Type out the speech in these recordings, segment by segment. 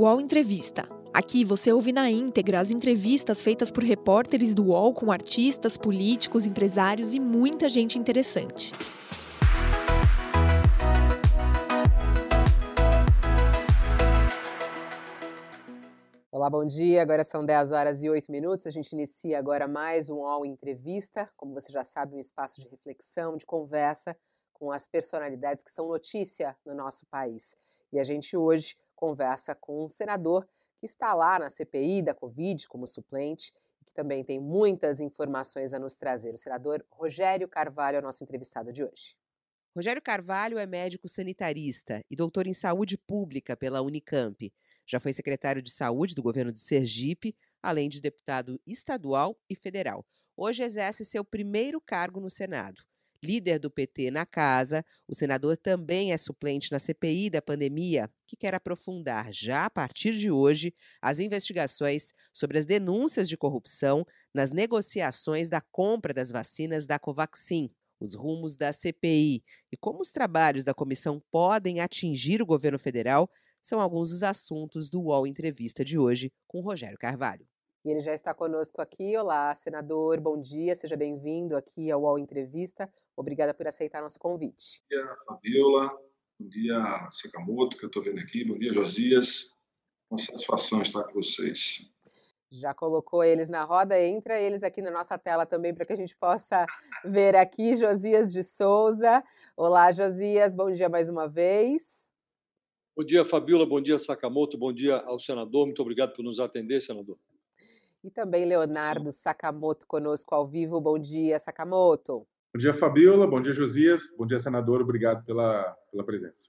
UOL Entrevista. Aqui você ouve na íntegra as entrevistas feitas por repórteres do UOL com artistas, políticos, empresários e muita gente interessante. Olá, bom dia. Agora são 10 horas e 8 minutos. A gente inicia agora mais um UOL Entrevista. Como você já sabe, um espaço de reflexão, de conversa com as personalidades que são notícia no nosso país. E a gente hoje conversa com um senador que está lá na CPI da Covid como suplente e que também tem muitas informações a nos trazer. O senador Rogério Carvalho é o nosso entrevistado de hoje. Rogério Carvalho é médico sanitarista e doutor em saúde pública pela Unicamp. Já foi secretário de saúde do governo de Sergipe, além de deputado estadual e federal. Hoje exerce seu primeiro cargo no Senado líder do PT na casa, o senador também é suplente na CPI da pandemia, que quer aprofundar já a partir de hoje as investigações sobre as denúncias de corrupção nas negociações da compra das vacinas da Covaxin, os rumos da CPI e como os trabalhos da comissão podem atingir o governo federal são alguns dos assuntos do UOL Entrevista de hoje com Rogério Carvalho. E ele já está conosco aqui. Olá, senador, bom dia, seja bem-vindo aqui ao UOL Entrevista. Obrigada por aceitar nosso convite. Bom dia, Fabiola. Bom dia, Sakamoto, que eu estou vendo aqui. Bom dia, Josias. Uma satisfação estar com vocês. Já colocou eles na roda, entra eles aqui na nossa tela também para que a gente possa ver aqui. Josias de Souza. Olá, Josias, bom dia mais uma vez. Bom dia, Fabiola. Bom dia, Sakamoto. Bom dia ao senador. Muito obrigado por nos atender, senador. E também Leonardo Sim. Sakamoto conosco ao vivo. Bom dia, Sakamoto. Bom dia, Fabiola. Bom dia, Josias. Bom dia, senador. Obrigado pela, pela presença.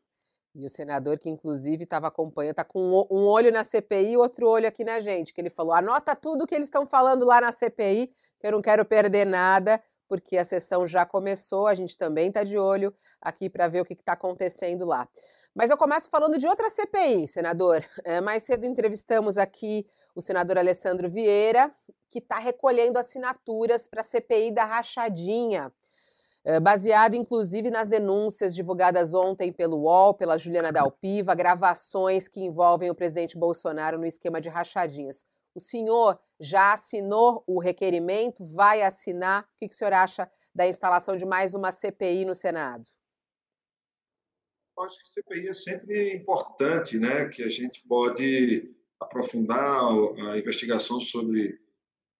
E o senador que, inclusive, estava acompanhando, está com um olho na CPI e outro olho aqui na gente, que ele falou: anota tudo que eles estão falando lá na CPI, que eu não quero perder nada, porque a sessão já começou, a gente também está de olho aqui para ver o que está acontecendo lá. Mas eu começo falando de outra CPI, senador. É, mais cedo entrevistamos aqui o senador Alessandro Vieira, que está recolhendo assinaturas para a CPI da rachadinha, é, baseado inclusive nas denúncias divulgadas ontem pelo UOL, pela Juliana Dalpiva, gravações que envolvem o presidente Bolsonaro no esquema de rachadinhas. O senhor já assinou o requerimento? Vai assinar? O que, que o senhor acha da instalação de mais uma CPI no Senado? Acho que CPI é sempre importante, né? Que a gente pode aprofundar a investigação sobre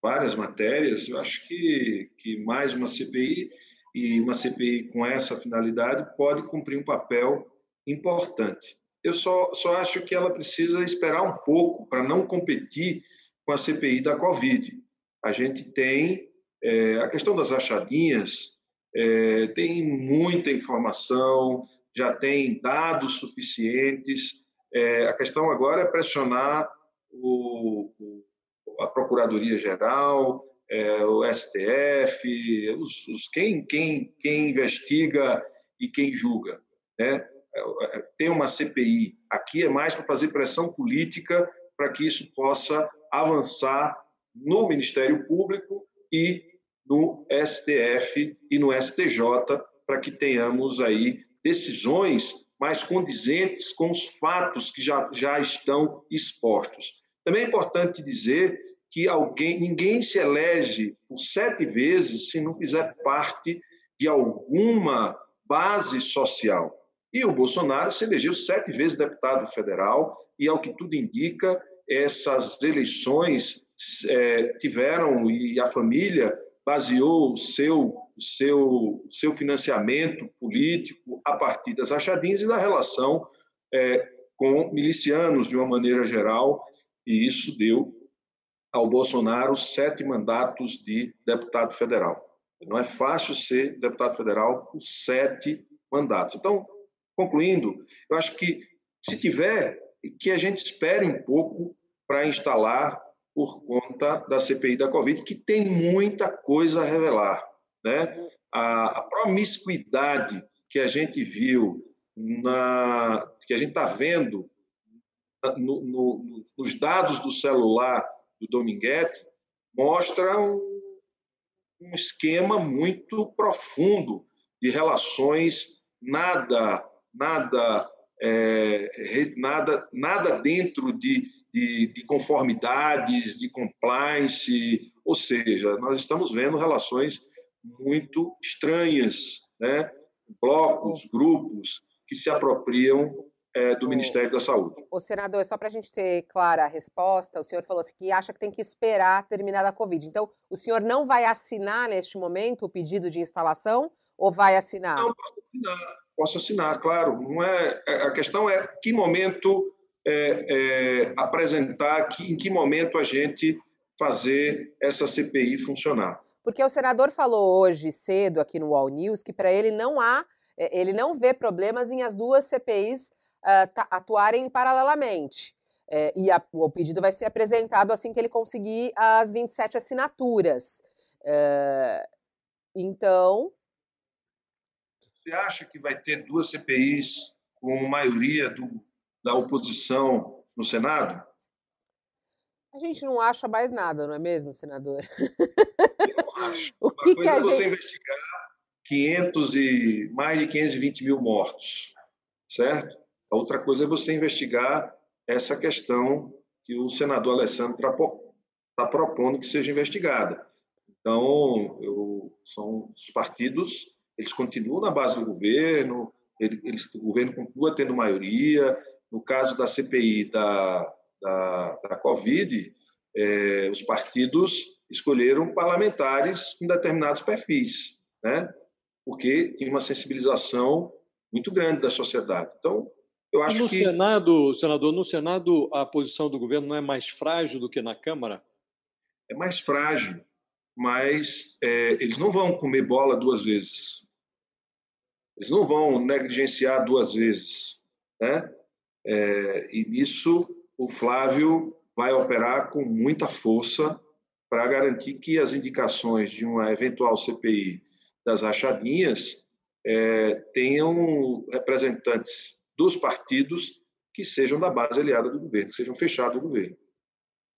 várias matérias. Eu acho que, que mais uma CPI e uma CPI com essa finalidade pode cumprir um papel importante. Eu só, só acho que ela precisa esperar um pouco para não competir com a CPI da Covid. A gente tem é, a questão das achadinhas, é, tem muita informação, já tem dados suficientes. É, a questão agora é pressionar o, a Procuradoria-Geral, é, o STF, os, os, quem, quem, quem investiga e quem julga. Né? É, é, tem uma CPI. Aqui é mais para fazer pressão política para que isso possa avançar no Ministério Público e no STF e no STJ, para que tenhamos aí decisões mais condizentes com os fatos que já, já estão expostos. Também é importante dizer que alguém, ninguém se elege por sete vezes se não fizer parte de alguma base social. E o Bolsonaro se elegeu sete vezes deputado federal, e ao que tudo indica, essas eleições é, tiveram, e a família baseou o seu o seu, seu financiamento político a partir das rachadinhas e da relação é, com milicianos, de uma maneira geral, e isso deu ao Bolsonaro sete mandatos de deputado federal. Não é fácil ser deputado federal com sete mandatos. Então, concluindo, eu acho que se tiver, que a gente espere um pouco para instalar por conta da CPI da Covid, que tem muita coisa a revelar né? A, a promiscuidade que a gente viu, na, que a gente está vendo no, no, nos dados do celular do Dominguete, mostra um, um esquema muito profundo de relações nada, nada é, nada, nada dentro de, de, de, conformidades, de compliance, ou seja, nós estamos vendo relações muito estranhas, né? blocos, grupos que se apropriam é, do Ministério da Saúde. O senador, só para a gente ter clara a resposta, o senhor falou assim que acha que tem que esperar terminar a Covid. Então, o senhor não vai assinar neste momento o pedido de instalação ou vai assinar? Não, posso assinar, posso assinar claro. Não é, é, a questão é que momento é, é, apresentar, que, em que momento a gente fazer essa CPI funcionar. Porque o senador falou hoje cedo aqui no All News que para ele não há, é, ele não vê problemas em as duas CPIs uh, atuarem paralelamente. É, e a, o pedido vai ser apresentado assim que ele conseguir as 27 assinaturas. É, então. Você acha que vai ter duas CPIs com maioria do, da oposição no Senado? A gente não acha mais nada, não é mesmo, senador? Eu acho. o que Uma coisa que é você gente... investigar 500 e mais de 520 mil mortos, certo? A outra coisa é você investigar essa questão que o senador Alessandro está propondo que seja investigada. Então, eu, são os partidos, eles continuam na base do governo, eles, o governo continua tendo maioria. No caso da CPI da, da, da Covid, é, os partidos escolheram parlamentares com determinados perfis, né? porque tinha uma sensibilização muito grande da sociedade. Então, eu acho no que... Senado, senador, no Senado a posição do governo não é mais frágil do que na Câmara? É mais frágil, mas é, eles não vão comer bola duas vezes. Eles não vão negligenciar duas vezes, né? É, e nisso o Flávio vai operar com muita força para garantir que as indicações de uma eventual CPI das rachadinhas é, tenham representantes dos partidos que sejam da base aliada do governo, que sejam fechados do governo.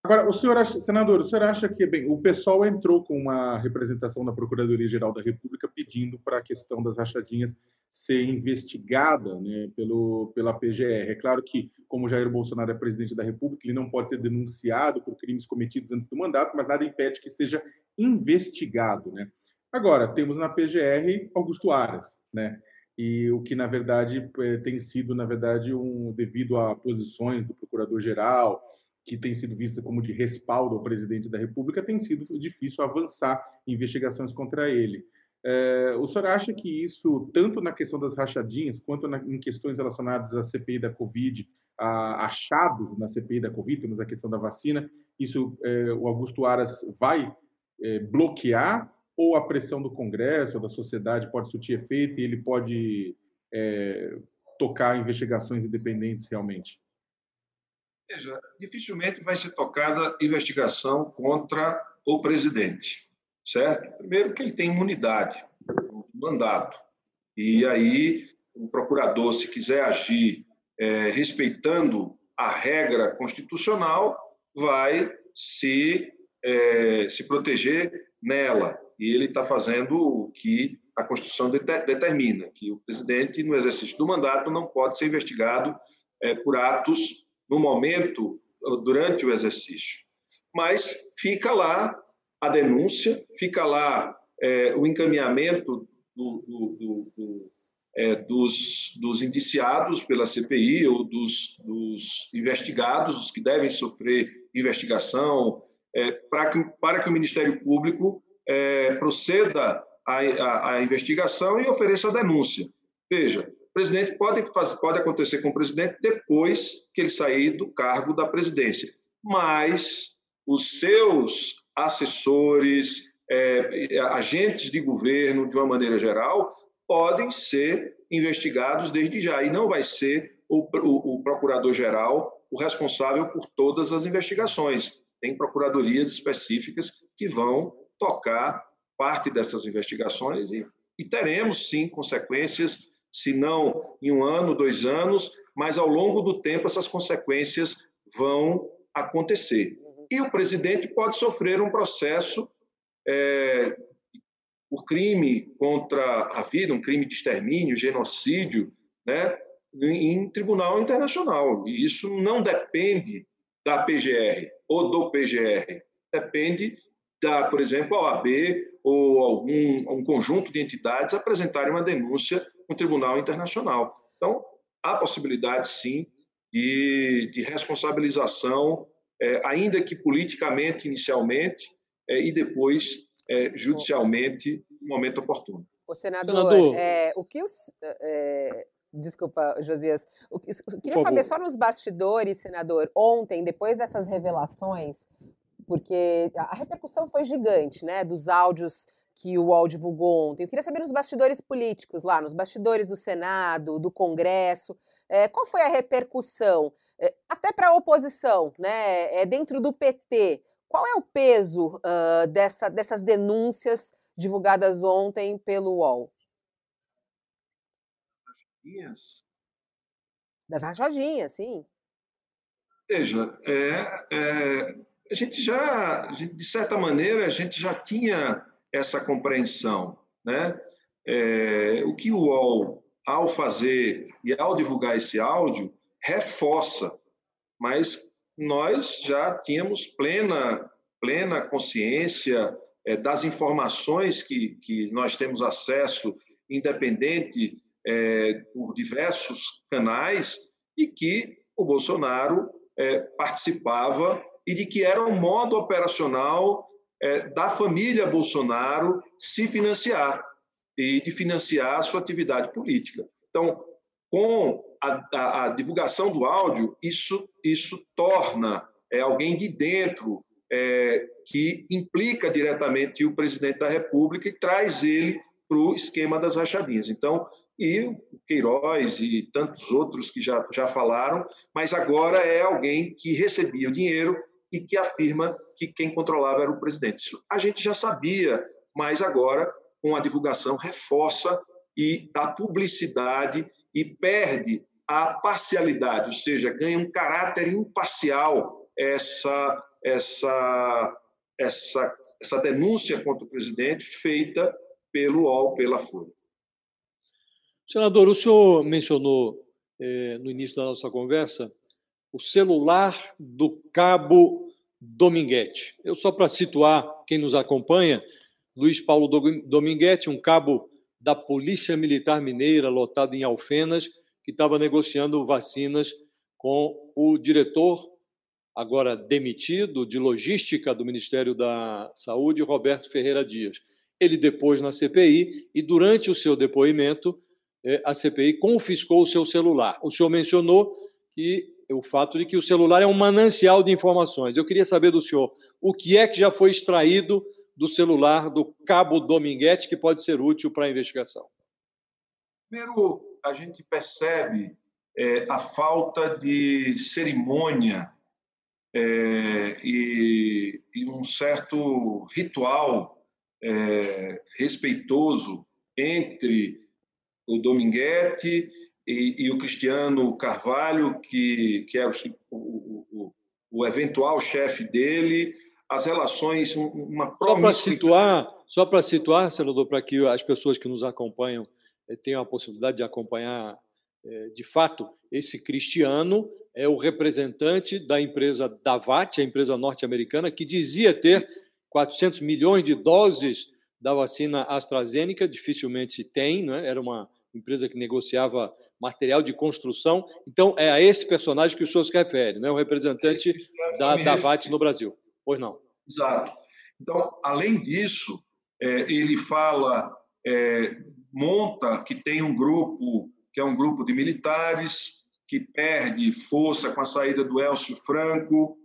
Agora, o senhor acha, senador, o senhor acha que bem, o pessoal entrou com uma representação da Procuradoria-Geral da República pedindo para a questão das rachadinhas ser investigada né, pelo, pela PGR. É claro que, como Jair Bolsonaro é presidente da República, ele não pode ser denunciado por crimes cometidos antes do mandato, mas nada impede que seja investigado. Né? Agora, temos na PGR Augusto Aras, né? e o que na verdade é, tem sido na verdade um devido a posições do procurador-geral que tem sido vista como de respaldo ao presidente da República tem sido difícil avançar investigações contra ele. É, o senhor acha que isso, tanto na questão das rachadinhas, quanto na, em questões relacionadas à CPI da Covid, a achados na CPI da Covid, temos a questão da vacina, isso é, o Augusto Aras vai é, bloquear ou a pressão do Congresso, ou da sociedade pode surtir efeito e ele pode tocar investigações independentes realmente? Veja, dificilmente vai ser tocada investigação contra o presidente, certo? Primeiro que ele tem imunidade, mandato. E aí o procurador, se quiser agir é, respeitando a regra constitucional, vai se, é, se proteger nela e ele está fazendo o que a Constituição determina, que o presidente, no exercício do mandato, não pode ser investigado é, por atos no momento, durante o exercício. Mas fica lá a denúncia, fica lá é, o encaminhamento do, do, do, é, dos, dos, indiciados pela CPI ou dos, dos, investigados, os que devem sofrer investigação, é, para, que, para que o Ministério Público proceda à, investigação e ofereça a denúncia. Veja, presidente pode, pode acontecer com o presidente depois que ele sair do cargo da presidência, mas os seus assessores, é, agentes de governo, de uma maneira geral, podem ser investigados desde já, e não vai ser o, o, o procurador-geral o responsável por todas as investigações. Tem procuradorias específicas que vão tocar parte dessas investigações e, e teremos sim consequências, se não em um ano, dois anos, mas ao longo do tempo essas consequências vão acontecer. E o presidente pode sofrer um processo é, por crime contra a vida, um crime de extermínio, genocídio, né? em tribunal internacional. E isso não depende da PGR ou do PGR, depende da, por exemplo, a OAB ou algum um conjunto de entidades apresentarem uma denúncia no Tribunal Internacional. Então, há possibilidade, sim, de, de responsabilização, é, ainda que politicamente, inicialmente, é, e depois é, judicialmente, no momento oportuno. O senador, senador. É, o que os, é, Desculpa, Josias. Eu queria saber só nos bastidores, senador, ontem, depois dessas revelações, porque a repercussão foi gigante, né, dos áudios que o UOL divulgou ontem. Eu queria saber nos bastidores políticos lá, nos bastidores do Senado, do Congresso, é, qual foi a repercussão, é, até para a oposição, né, é, dentro do PT, qual é o peso uh, dessa, dessas denúncias divulgadas ontem pelo UOL? rachadinhas? Das rachadinhas, sim. Veja, é, é, a gente já, de certa maneira, a gente já tinha essa compreensão. Né? É, o que o UOL, ao fazer e ao divulgar esse áudio, reforça, mas nós já tínhamos plena, plena consciência é, das informações que, que nós temos acesso, independente é, por diversos canais e que o Bolsonaro é, participava e de que era um modo operacional é, da família Bolsonaro se financiar e de financiar a sua atividade política. Então, com a, a, a divulgação do áudio, isso, isso torna é, alguém de dentro é, que implica diretamente o presidente da República e traz ele para o esquema das rachadinhas. Então, e o Queiroz e tantos outros que já, já falaram, mas agora é alguém que recebia o dinheiro e que afirma que quem controlava era o presidente. Isso a gente já sabia, mas agora, com a divulgação, reforça e dá publicidade e perde a parcialidade, ou seja, ganha um caráter imparcial essa, essa, essa, essa denúncia contra o presidente feita pelo UOL, pela Folha. Senador, o senhor mencionou eh, no início da nossa conversa o celular do cabo Dominguete. Eu só para situar quem nos acompanha, Luiz Paulo Dominguete, um cabo da Polícia Militar Mineira, lotado em Alfenas, que estava negociando vacinas com o diretor, agora demitido, de logística do Ministério da Saúde, Roberto Ferreira Dias. Ele depois na CPI e, durante o seu depoimento, é, a CPI confiscou o seu celular. O senhor mencionou que o fato de que o celular é um manancial de informações. Eu queria saber do senhor o que é que já foi extraído do celular do cabo Dominguete que pode ser útil para a investigação. Primeiro, a gente percebe é, a falta de cerimônia é, e, e, um certo ritual é, respeitoso entre o Dominguete e, e, o Cristiano Carvalho, que, que é o, o, o eventual chefe dele, as relações, uma Só para situar, só para situar, senador, para que as pessoas que nos acompanham eh, tenham a possibilidade de acompanhar eh, de fato, esse Cristiano é o representante da empresa Davat, a empresa norte-americana, que dizia ter 400 milhões de doses da vacina AstraZeneca, dificilmente se tem, né? era uma empresa que negociava material de construção. Então, é a esse personagem que o senhor se refere, né? o representante da, da VAT no Brasil. Pois não. Exato. Então, além disso, é, ele fala, é, monta que tem um grupo, que é um grupo de militares, que perde força com a saída do Elcio Franco,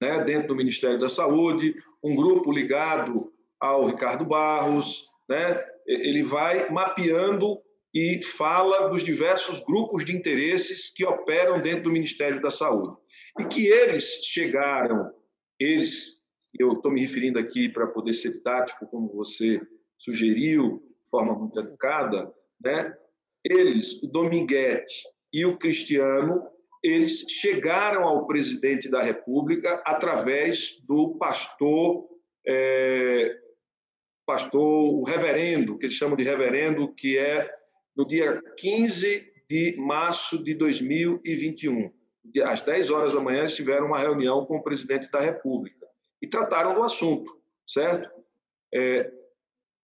né, dentro do Ministério da Saúde, um grupo ligado ao Ricardo Barros, né? ele vai mapeando e fala dos diversos grupos de interesses que operam dentro do Ministério da Saúde. E que eles chegaram, eles, eu estou me referindo aqui para poder ser tático, como você sugeriu, de forma muito educada, né? eles, o Dominguete e o Cristiano, eles chegaram ao presidente da República através do pastor é, pastor, o reverendo, que eles chamam de reverendo, que é no dia 15 de março de 2021. Às 10 horas da manhã, eles tiveram uma reunião com o presidente da República e trataram do assunto, certo? É,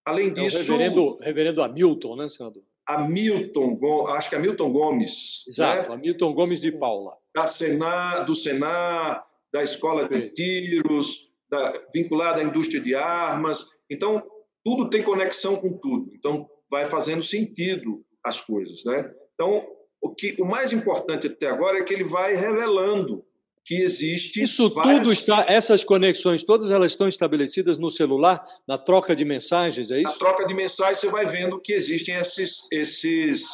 além disso. É o reverendo, reverendo Hamilton, né, senador? Hamilton, acho que é Hamilton Gomes. Exato, né? Hamilton Gomes de Paula. Da Senar, do Senar, da Escola de Tiros, da, vinculada à indústria de armas. Então, tudo tem conexão com tudo. Então, vai fazendo sentido as coisas, né? Então, o que o mais importante até agora é que ele vai revelando que existe isso várias... tudo está essas conexões todas elas estão estabelecidas no celular na troca de mensagens é isso? Na troca de mensagens você vai vendo que existem esses esses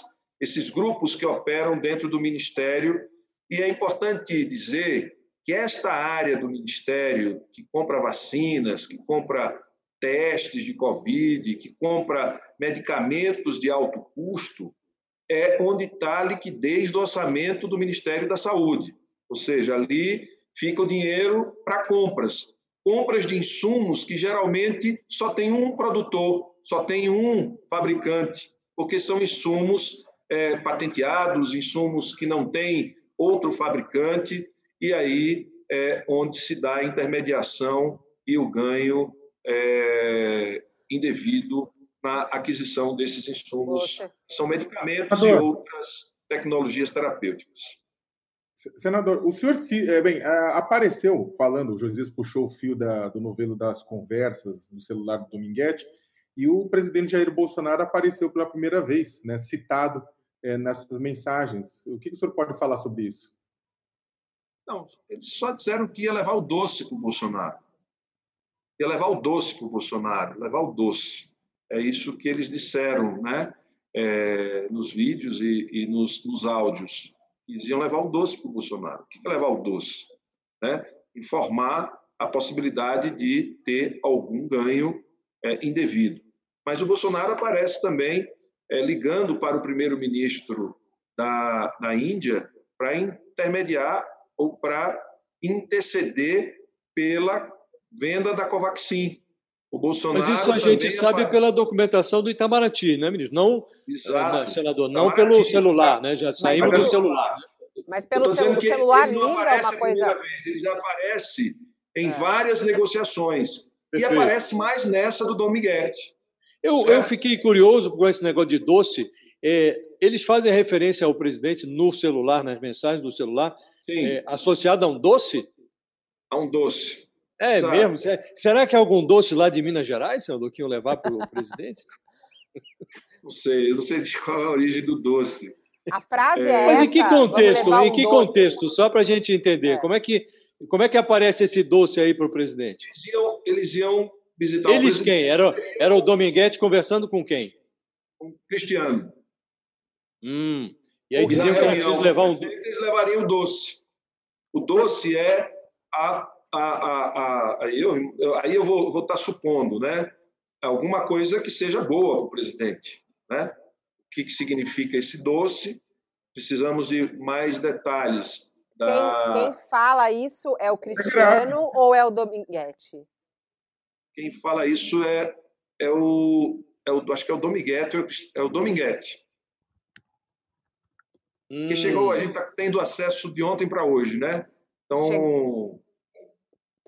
esses grupos que operam dentro do ministério e é importante dizer que esta área do ministério que compra vacinas que compra testes de covid que compra medicamentos de alto custo é onde está a liquidez do orçamento do Ministério da Saúde. Ou seja, ali fica o dinheiro para compras. Compras de insumos que geralmente só tem um produtor, só tem um fabricante, porque são insumos é, patenteados, insumos que não tem outro fabricante, e aí é onde se dá a intermediação e o ganho é, indevido na aquisição desses insumos, Poxa. são medicamentos Senador. e outras tecnologias terapêuticas. Senador, o senhor se, é, bem, apareceu falando, o Josias puxou o fio da, do novelo das conversas no celular do Dominguete, e o presidente Jair Bolsonaro apareceu pela primeira vez, né, citado é, nessas mensagens. O que, que o senhor pode falar sobre isso? Não, eles só disseram que ia levar o doce para o Bolsonaro. Ia levar o doce para o Bolsonaro, levar o doce. É isso que eles disseram, né? É, nos vídeos e, e nos, nos, áudios. Eles iam levar o doce para o Bolsonaro. O que é levar o doce? Né? Informar a possibilidade de ter algum ganho é, indevido. Mas o Bolsonaro aparece também é, ligando para o primeiro-ministro da, da Índia para intermediar ou para interceder pela venda da Covaxin. O Bolsonaro Mas isso a gente sabe apare... pela documentação do Itamaraty, né, ministro? Não, Exato. senador, não Itamaraty, pelo celular, né? Já saímos do celular. Né? Mas pelo celu celular liga uma coisa. Vez, ele já aparece em é. várias negociações. Perfeito. E aparece mais nessa do Dom Miguete. Eu, eu fiquei curioso com esse negócio de doce. É, eles fazem referência ao presidente no celular, nas mensagens do celular, é, associado a um doce? A um doce. É tá. mesmo? Será que é algum doce lá de Minas Gerais, que iam levar para o presidente? Não sei, eu não sei qual é a origem do doce. A frase é, é Mas essa, em que contexto? Em que doce. contexto? Só para a gente entender. É. Como, é que, como é que aparece esse doce aí para o presidente? Eles iam, eles iam visitar eles o Eles quem? Era, era o Dominguete conversando com quem? Com o Cristiano. Hum. E aí diziam que era preciso levar um... Eles levariam o doce. O doce é a a, a, a, eu, aí eu vou, vou estar tá supondo, né? Alguma coisa que seja boa para o presidente, né? O que, que significa esse doce? Precisamos de mais detalhes. Da... Quem, quem fala isso é o Cristiano ou é o Dominguete? Quem fala isso é, é, o, é o. Acho que é o Dominguete, é o Dominguete. Hum. Que chegou, a gente está tendo acesso de ontem para hoje, né? Então, Chegou.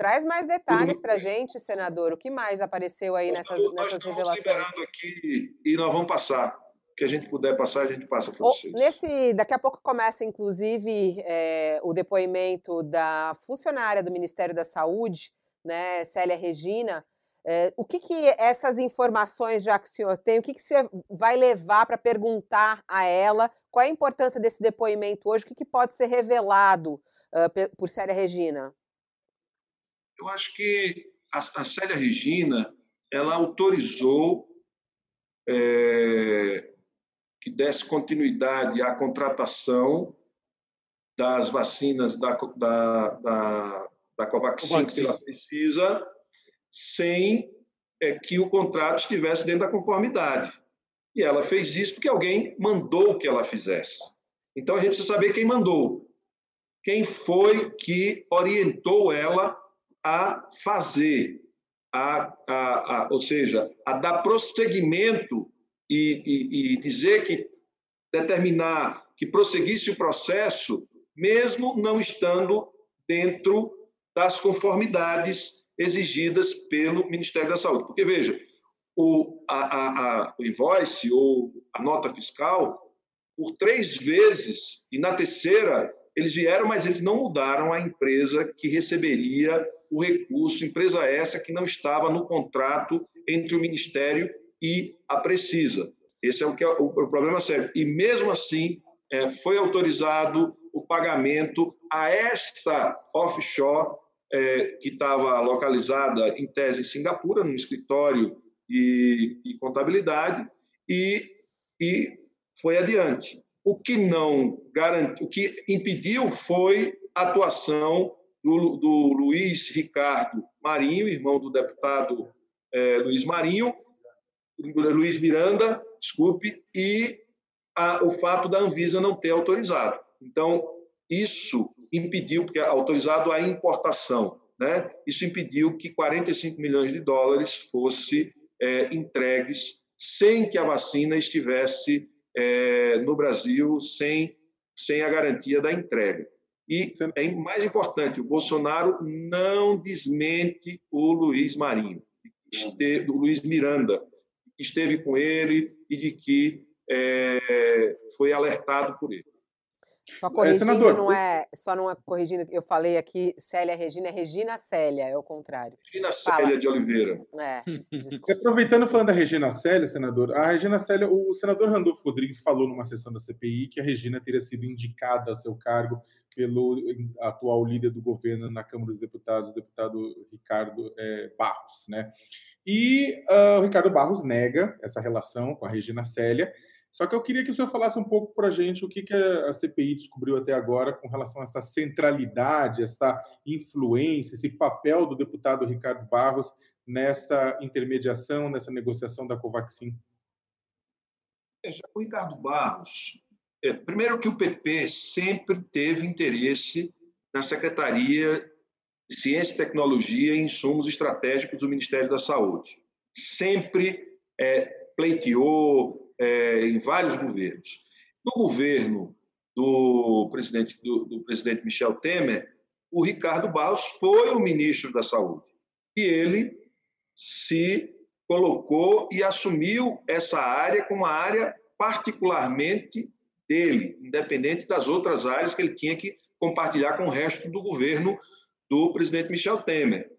Traz mais detalhes para a gente, senador. O que mais apareceu aí nessas, nós nessas revelações? liberando aqui e nós vamos passar. O que a gente puder passar, a gente passa para vocês. Nesse, daqui a pouco começa, inclusive, é, o depoimento da funcionária do Ministério da Saúde, né, Célia Regina. É, o que, que essas informações, já que o senhor tem, o que, que você vai levar para perguntar a ela? Qual é a importância desse depoimento hoje? O que, que pode ser revelado uh, por Célia Regina? Eu acho que a, a Célia Regina ela autorizou é, que desse continuidade à contratação das vacinas da, da, da, da Covaxin, Covaxin, que ela precisa, sem é, que o contrato estivesse dentro da conformidade. E ela fez isso porque alguém mandou que ela fizesse. Então a gente precisa saber quem mandou. Quem foi que orientou ela a fazer, a, a, a, ou seja, a dar prosseguimento e, e, e dizer que determinar que prosseguisse o processo, mesmo não estando dentro das conformidades exigidas pelo Ministério da Saúde. Porque, veja, o, a, a, a, o invoice ou a nota fiscal, por três vezes, e na terceira eles vieram, mas eles não mudaram a empresa que receberia o recurso, empresa essa que não estava no contrato entre o Ministério e a Precisa. Esse é o, que é o problema sério. E mesmo assim, é, foi autorizado o pagamento a esta offshore, é, que estava localizada em tese em Singapura, num escritório de, de contabilidade, e, e foi adiante. O que não garantiu, o que impediu foi a atuação do, do Luiz Ricardo Marinho, irmão do deputado é, Luiz Marinho, Luiz Miranda, desculpe, e a, o fato da Anvisa não ter autorizado. Então, isso impediu, porque autorizado a importação, né? isso impediu que 45 milhões de dólares fosse é, entregues sem que a vacina estivesse é, no Brasil, sem, sem a garantia da entrega. E é mais importante, o Bolsonaro não desmente o Luiz Marinho, o Luiz Miranda, que esteve com ele e de que é, foi alertado por ele. Só é, corrigindo, é, senador, não é, só não é corrigindo, eu falei aqui Célia Regina, é Regina Célia, é o contrário. Regina Fala. Célia de Oliveira. É, Aproveitando falando da Regina Célia, senador, a Regina Célia, o senador Randolfo Rodrigues falou numa sessão da CPI que a Regina teria sido indicada a seu cargo pelo atual líder do governo na Câmara dos Deputados, o deputado Ricardo é, Barros, né? E uh, o Ricardo Barros nega essa relação com a Regina Célia, só que eu queria que o senhor falasse um pouco para a gente o que, que a CPI descobriu até agora com relação a essa centralidade, essa influência, esse papel do deputado Ricardo Barros nessa intermediação, nessa negociação da Covaxin. O Ricardo Barros, é, primeiro que o PP sempre teve interesse na Secretaria de Ciência e Tecnologia e Insumos Estratégicos do Ministério da Saúde. Sempre é, pleiteou, é, em vários governos. No governo do presidente, do, do presidente Michel Temer, o Ricardo Barros foi o ministro da Saúde. E ele se colocou e assumiu essa área como uma área particularmente dele, independente das outras áreas que ele tinha que compartilhar com o resto do governo do presidente Michel Temer.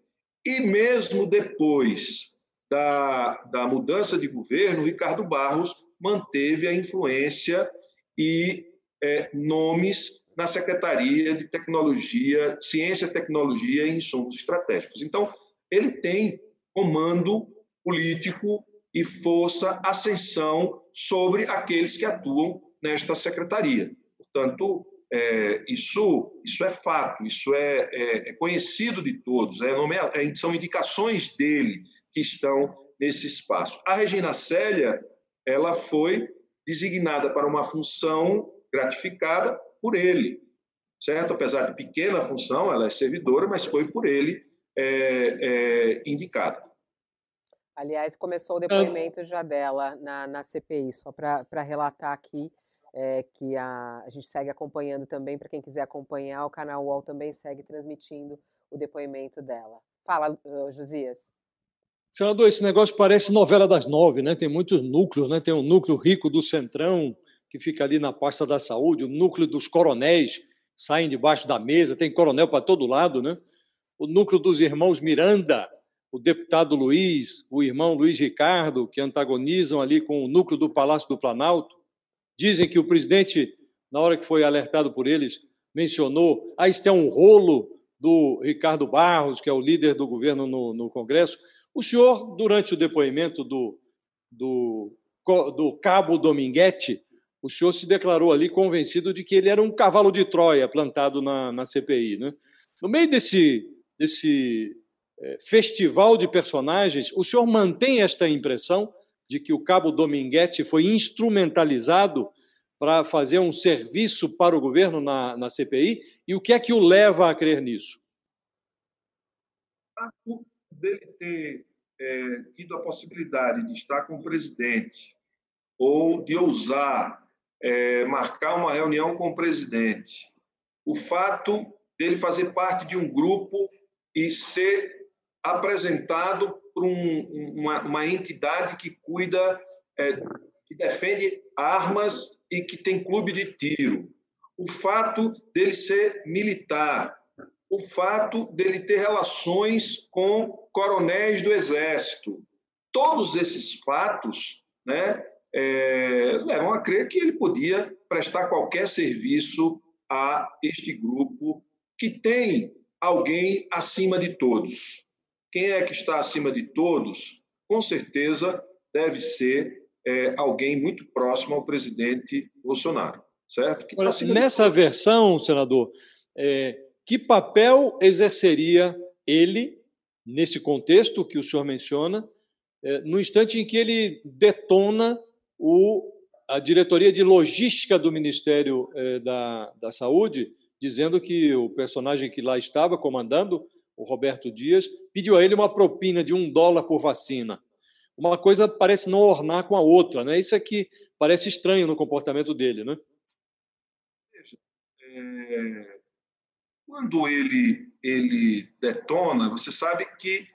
E mesmo depois da, da mudança de governo, Ricardo Barros manteve a influência e é, nomes na Secretaria de Tecnologia, Ciência, Tecnologia e Insumos Estratégicos. Então, ele tem comando político e força, ascensão sobre aqueles que atuam nesta secretaria. Portanto, é, isso, isso é fato, isso é, é, é conhecido de todos, é, é, são indicações dele que estão nesse espaço. A Regina Célia ela foi designada para uma função gratificada por ele, certo? Apesar de pequena função, ela é servidora, mas foi por ele é, é, indicada. Aliás, começou o depoimento já dela na, na CPI, só para relatar aqui é, que a, a gente segue acompanhando também, para quem quiser acompanhar, o canal UOL também segue transmitindo o depoimento dela. Fala, Josias. Senador, esse negócio parece novela das nove, né? Tem muitos núcleos, né? Tem o núcleo rico do Centrão, que fica ali na pasta da saúde, o núcleo dos coronéis, saem debaixo da mesa, tem coronel para todo lado, né? O núcleo dos irmãos Miranda, o deputado Luiz, o irmão Luiz Ricardo, que antagonizam ali com o núcleo do Palácio do Planalto. Dizem que o presidente, na hora que foi alertado por eles, mencionou: ah, isso é um rolo do Ricardo Barros, que é o líder do governo no, no Congresso. O senhor, durante o depoimento do, do, do cabo Dominguete, o senhor se declarou ali convencido de que ele era um cavalo de Troia plantado na, na CPI. Né? No meio desse, desse é, festival de personagens, o senhor mantém esta impressão de que o cabo Dominguete foi instrumentalizado para fazer um serviço para o governo na, na CPI? E o que é que o leva a crer nisso? Dele ter é, tido a possibilidade de estar com o presidente ou de ousar é, marcar uma reunião com o presidente, o fato dele fazer parte de um grupo e ser apresentado por um, uma, uma, entidade que cuida, é, que defende armas e que tem clube de tiro. O fato dele ser militar, o fato dele ter relações com coronéis do Exército. Todos esses fatos né, é, levam a crer que ele podia prestar qualquer serviço a este grupo que tem alguém acima de todos. Quem é que está acima de todos? Com certeza deve ser é, alguém muito próximo ao presidente Bolsonaro, certo? Olha, nessa versão, senador, é, que papel exerceria ele nesse contexto que o senhor menciona, é, no instante em que ele detona o, a diretoria de logística do Ministério é, da, da Saúde, dizendo que o personagem que lá estava comandando, o Roberto Dias, pediu a ele uma propina de um dólar por vacina. Uma coisa parece não ornar com a outra, né? Isso aqui parece estranho no comportamento dele, né? É, quando ele ele detona, você sabe que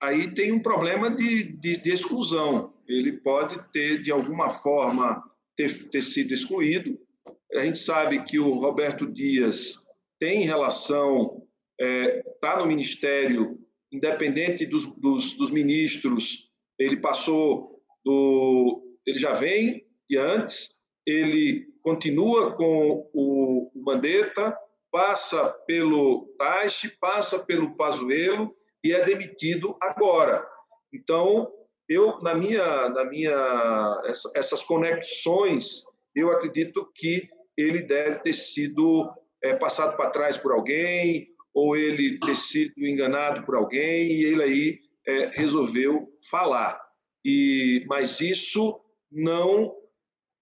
aí tem um problema de, de, de, exclusão. Ele pode ter, de alguma forma, ter, ter sido excluído. A gente sabe que o Roberto Dias tem relação, está é, tá no Ministério, independente dos, dos, dos, ministros, ele passou do. Ele já vem de antes, ele continua com o Mandetta, passa pelo Taixe, passa pelo Pazuello e é demitido agora. Então, eu na minha na minha essa, essas conexões, eu acredito que ele deve ter sido é, passado para trás por alguém ou ele ter sido enganado por alguém e ele aí é, resolveu falar. E mas isso não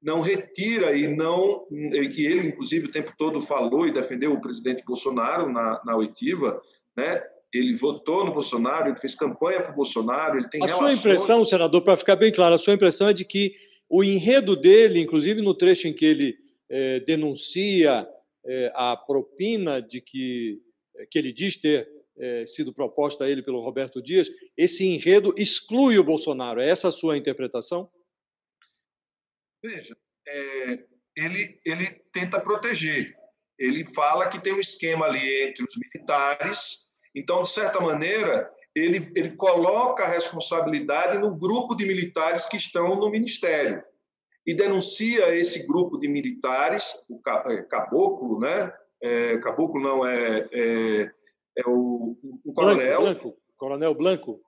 não retira e não que ele inclusive o tempo todo falou e defendeu o presidente Bolsonaro na, na oitiva, né? Ele votou no Bolsonaro, ele fez campanha para o Bolsonaro, ele tem a relações... sua impressão, senador, para ficar bem claro, a sua impressão é de que o enredo dele, inclusive no trecho em que ele é, denuncia é, a propina de que que ele diz ter sido proposta a ele pelo Roberto Dias, esse enredo exclui o Bolsonaro. É essa a sua interpretação? Veja, é, ele, ele tenta proteger. Ele fala que tem um esquema ali entre os militares, então, de certa maneira, ele, ele coloca a responsabilidade no grupo de militares que estão no ministério e denuncia esse grupo de militares, o é, caboclo, né? É, caboclo não é, é, é o, o, coronel. Blanco, Coronel Blanco.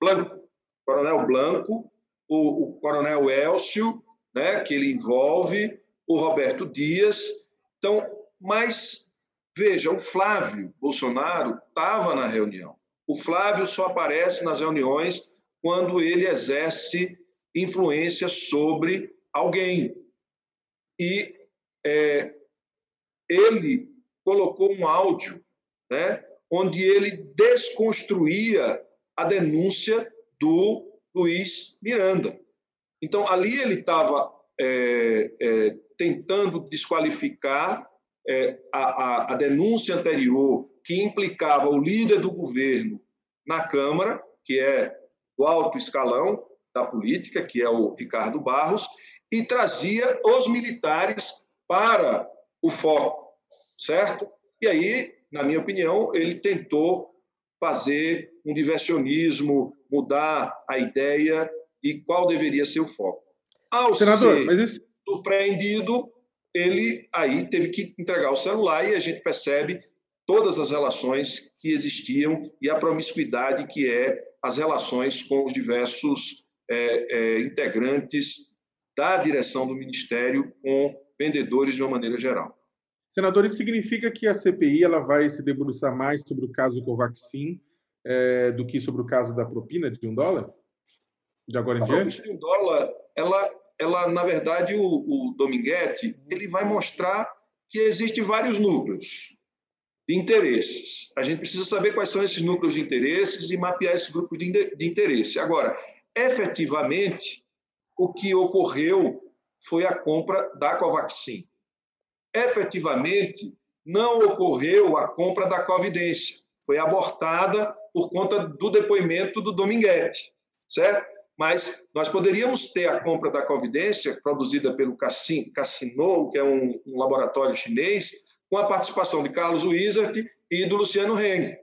Blanco. Coronel Blanco, o, o coronel Elcio, né, que ele envolve, o Roberto Dias. Então, mas veja, o Flávio Bolsonaro estava na reunião. O Flávio só aparece nas reuniões quando ele exerce influência sobre alguém. E é, ele colocou um áudio, né, onde ele desconstruía a denúncia do Luiz Miranda. Então, ali ele estava é, é, tentando desqualificar é, a, a, a denúncia anterior que implicava o líder do governo na Câmara, que é do alto escalão da política, que é o Ricardo Barros, e trazia os militares para o foco, certo? E aí, na minha opinião, ele tentou fazer um diversionismo, mudar a ideia e qual deveria ser o foco. Ao Senador, ser mas surpreendido, ele aí teve que entregar o celular e a gente percebe todas as relações que existiam e a promiscuidade que é as relações com os diversos é, é, integrantes da direção do Ministério com vendedores de uma maneira geral. Senador, isso significa que a CPI ela vai se debruçar mais sobre o caso Covaxin é, do que sobre o caso da propina de um dólar? De agora em a diante? de um dólar, ela, ela na verdade, o, o Dominguete, ele vai mostrar que existem vários núcleos de interesses. A gente precisa saber quais são esses núcleos de interesses e mapear esses grupos de, de interesse. Agora, efetivamente, o que ocorreu foi a compra da Covaxin. Efetivamente, não ocorreu a compra da Covidência. Foi abortada por conta do depoimento do Dominguete, certo? Mas nós poderíamos ter a compra da Covidência, produzida pelo Cassino, que é um, um laboratório chinês, com a participação de Carlos Wizard e do Luciano Heng,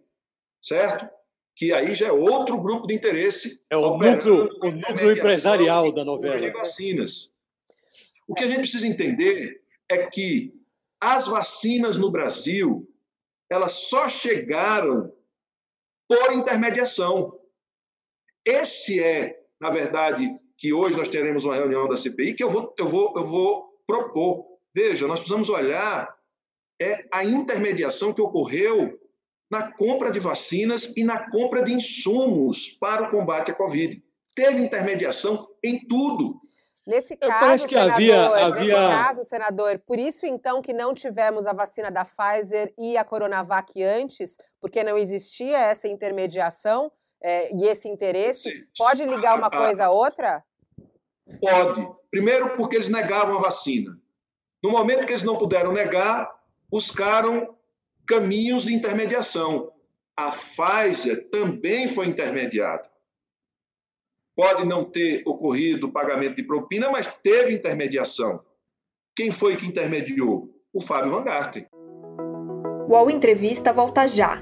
certo? Que aí já é outro grupo de interesse. É o núcleo, o núcleo empresarial da novela. De vacinas. O que a gente precisa entender é que as vacinas no Brasil elas só chegaram por intermediação. Esse é, na verdade, que hoje nós teremos uma reunião da CPI que eu vou, eu vou, eu vou propor. Veja, nós precisamos olhar é a intermediação que ocorreu na compra de vacinas e na compra de insumos para o combate à Covid. Teve intermediação em tudo. Nesse caso, que senador, havia, havia... nesse caso, senador, por isso então que não tivemos a vacina da Pfizer e a Coronavac antes, porque não existia essa intermediação é, e esse interesse, Sim. pode ligar uma coisa a outra? Pode. Primeiro porque eles negavam a vacina. No momento que eles não puderam negar, buscaram caminhos de intermediação. A Pfizer também foi intermediada. Pode não ter ocorrido o pagamento de propina, mas teve intermediação. Quem foi que intermediou? O Fábio Van Garten. O All Entrevista volta já.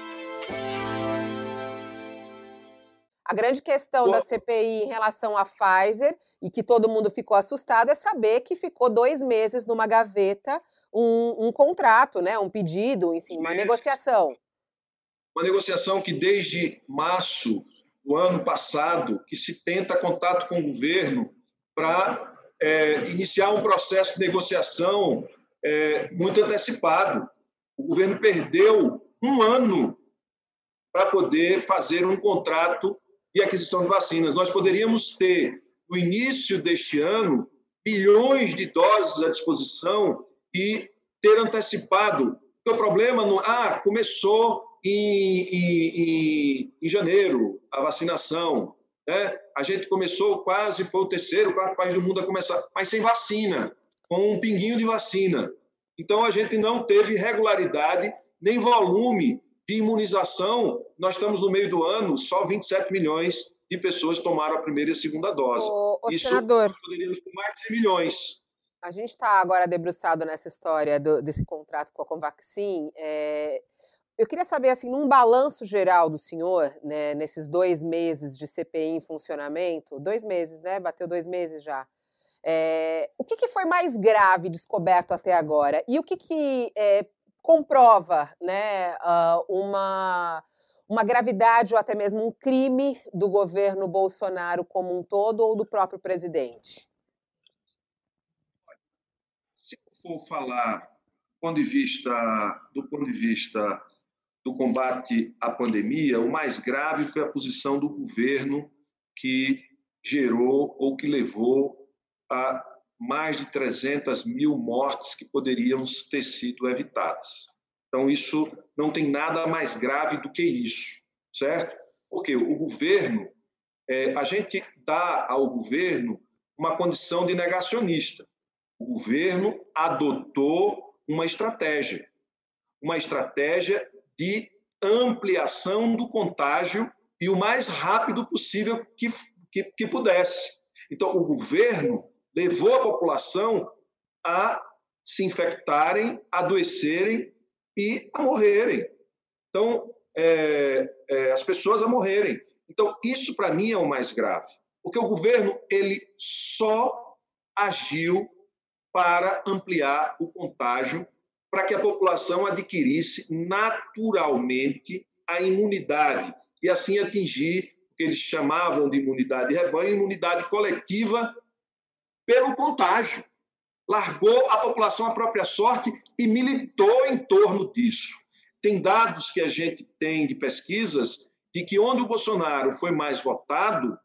A grande questão da CPI em relação à Pfizer, e que todo mundo ficou assustado, é saber que ficou dois meses numa gaveta um, um contrato, né? um pedido, enfim, uma negociação. Uma negociação que desde março do ano passado, que se tenta contato com o governo para é, iniciar um processo de negociação é, muito antecipado. O governo perdeu um ano para poder fazer um contrato e aquisição de vacinas. Nós poderíamos ter, no início deste ano, bilhões de doses à disposição e ter antecipado. O problema não. Ah, começou em, em, em, janeiro a vacinação. Né? A gente começou quase, foi o terceiro, quarto país do mundo a começar, mas sem vacina, com um pinguinho de vacina. Então a gente não teve regularidade nem volume de imunização, nós estamos no meio do ano, só 27 milhões de pessoas tomaram a primeira e a segunda dose. O, o Isso senador, poderíamos de 100 milhões. A gente está agora debruçado nessa história do, desse contrato com a Convaxin. É, eu queria saber, assim, num balanço geral do senhor, né, nesses dois meses de CPI em funcionamento, dois meses, né? Bateu dois meses já. É, o que, que, foi mais grave descoberto até agora? E o que, que é, comprova né, uma, uma gravidade ou até mesmo um crime do governo Bolsonaro como um todo ou do próprio presidente? Se for falar do ponto de vista, do ponto de vista do combate à pandemia, o mais grave foi a posição do governo que gerou ou que levou a mais de 300 mil mortes que poderiam ter sido evitadas. Então, isso não tem nada mais grave do que isso, certo? Porque o governo, é, a gente dá ao governo uma condição de negacionista. O governo adotou uma estratégia, uma estratégia de ampliação do contágio e o mais rápido possível que, que, que pudesse. Então, o governo levou a população a se infectarem, adoecerem e a morrerem. Então, é, é, as pessoas a morrerem. Então, isso para mim é o mais grave, porque o governo ele só agiu para ampliar o contágio, para que a população adquirisse naturalmente a imunidade e assim atingir que eles chamavam de imunidade de rebanho, imunidade coletiva pelo contágio. Largou a população à própria sorte e militou em torno disso. Tem dados que a gente tem de pesquisas de que onde o Bolsonaro foi mais votado,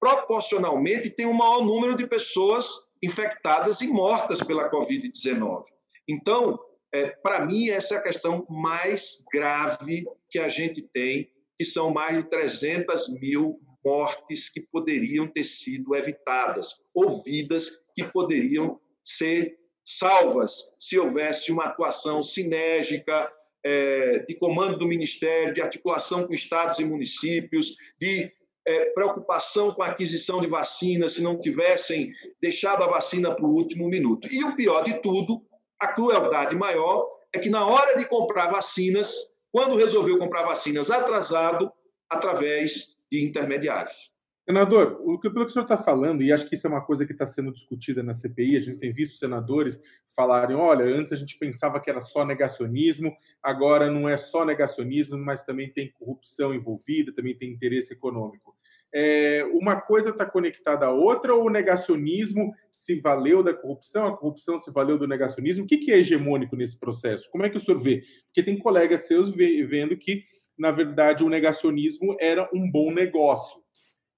proporcionalmente tem um maior número de pessoas infectadas e mortas pela Covid-19. Então, é, para mim, essa é a questão mais grave que a gente tem, que são mais de 300 mil mortes que poderiam ter sido evitadas, ou vidas que poderiam ser salvas se houvesse uma atuação sinérgica é, de comando do Ministério, de articulação com estados e municípios, de é, preocupação com a aquisição de vacinas, se não tivessem deixado a vacina para o último minuto. E o pior de tudo, a crueldade maior, é que na hora de comprar vacinas, quando resolveu comprar vacinas atrasado, através de intermediários. Senador, o que, pelo que o senhor está falando, e acho que isso é uma coisa que está sendo discutida na CPI, a gente tem visto senadores falarem: olha, antes a gente pensava que era só negacionismo, agora não é só negacionismo, mas também tem corrupção envolvida, também tem interesse econômico. É, uma coisa está conectada à outra ou o negacionismo se valeu da corrupção, a corrupção se valeu do negacionismo? O que, que é hegemônico nesse processo? Como é que o senhor vê? Porque tem colegas seus vendo que, na verdade, o negacionismo era um bom negócio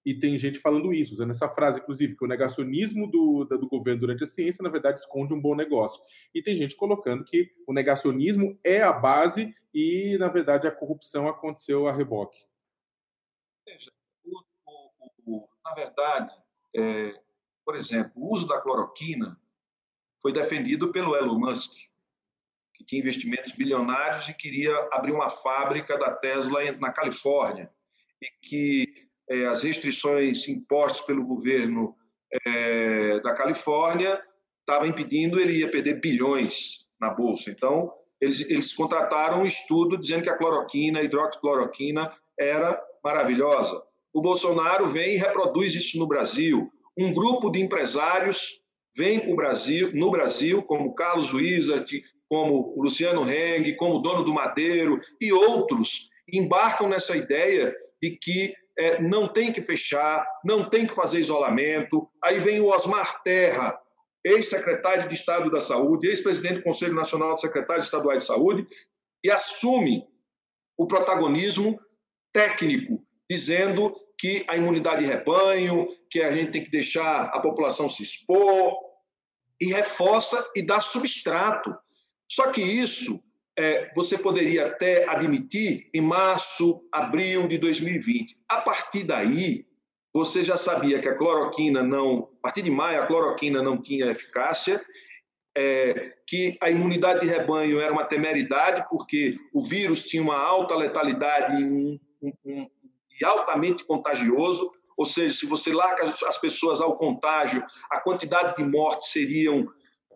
e tem gente falando isso, usando essa frase, inclusive, que o negacionismo do, do governo durante a ciência, na verdade, esconde um bom negócio. E tem gente colocando que o negacionismo é a base e, na verdade, a corrupção aconteceu a reboque. Veja, o, o, o, na verdade, é, por exemplo, o uso da cloroquina foi defendido pelo Elon Musk, que tinha investimentos bilionários e queria abrir uma fábrica da Tesla na Califórnia, e que é, as restrições impostas pelo governo é, da Califórnia estavam impedindo, ele ia perder bilhões na bolsa. Então, eles, eles contrataram um estudo dizendo que a cloroquina, a hidroxicloroquina, era maravilhosa. O Bolsonaro vem e reproduz isso no Brasil. Um grupo de empresários vem para o Brasil, no Brasil, como Carlos Wizard, como o Luciano Heng, como o dono do Madeiro e outros, embarcam nessa ideia de que é, não tem que fechar, não tem que fazer isolamento. Aí vem o Osmar Terra, ex-secretário de Estado da Saúde, ex-presidente do Conselho Nacional de Secretários Estaduais de Saúde, e assume o protagonismo técnico, dizendo que a imunidade de rebanho, que a gente tem que deixar a população se expor, e reforça e dá substrato. Só que isso é, você poderia até admitir em março, abril de 2020. A partir daí, você já sabia que a cloroquina não, a partir de maio, a cloroquina não tinha eficácia, é, que a imunidade de rebanho era uma temeridade, porque o vírus tinha uma alta letalidade e, um, um, e altamente contagioso, ou seja, se você larga as pessoas ao contágio, a quantidade de mortes seriam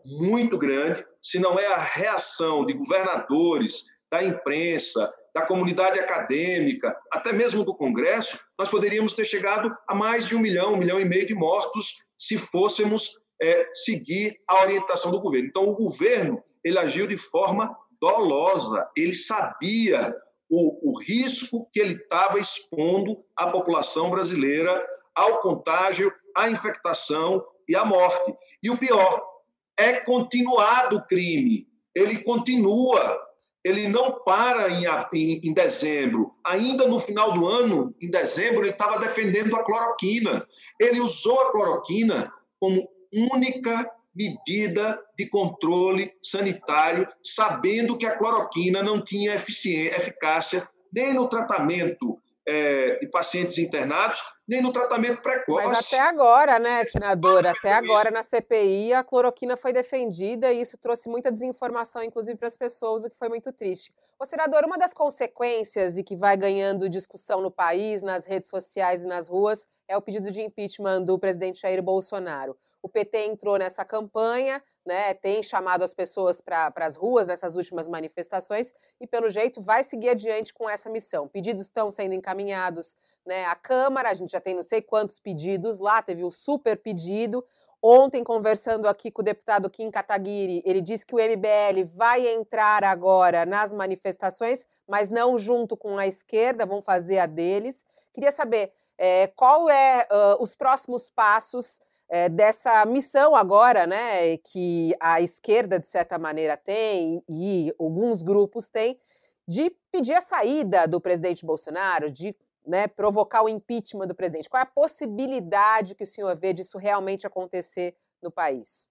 muito grande, se não é a reação de governadores, da imprensa, da comunidade acadêmica, até mesmo do Congresso, nós poderíamos ter chegado a mais de um milhão, um milhão e meio de mortos se fôssemos é, seguir a orientação do governo. Então, o governo ele agiu de forma dolosa, ele sabia o, o risco que ele estava expondo à população brasileira ao contágio, à infectação e à morte. E o pior, é continuado o crime. Ele continua. Ele não para em, em, em dezembro. Ainda no final do ano, em dezembro, ele estava defendendo a cloroquina. Ele usou a cloroquina como única medida de controle sanitário, sabendo que a cloroquina não tinha eficácia nem no tratamento é, de pacientes internados, nem no tratamento precoce. Mas até agora, né, senadora? Até agora na CPI a cloroquina foi defendida e isso trouxe muita desinformação, inclusive para as pessoas, o que foi muito triste. Ô, senador, uma das consequências e que vai ganhando discussão no país, nas redes sociais e nas ruas, é o pedido de impeachment do presidente Jair Bolsonaro. O PT entrou nessa campanha, né, tem chamado as pessoas para as ruas nessas últimas manifestações e, pelo jeito, vai seguir adiante com essa missão. Pedidos estão sendo encaminhados né, à Câmara, a gente já tem não sei quantos pedidos lá, teve o super pedido. Ontem, conversando aqui com o deputado Kim Kataguiri, ele disse que o MBL vai entrar agora nas manifestações, mas não junto com a esquerda, vão fazer a deles. Queria saber É, qual é uh, os próximos passos é, dessa missão agora, né, que a esquerda de certa maneira tem e alguns grupos têm de pedir a saída do presidente Bolsonaro, de né, provocar o impeachment do presidente? Qual é a possibilidade que o senhor vê disso realmente acontecer no país?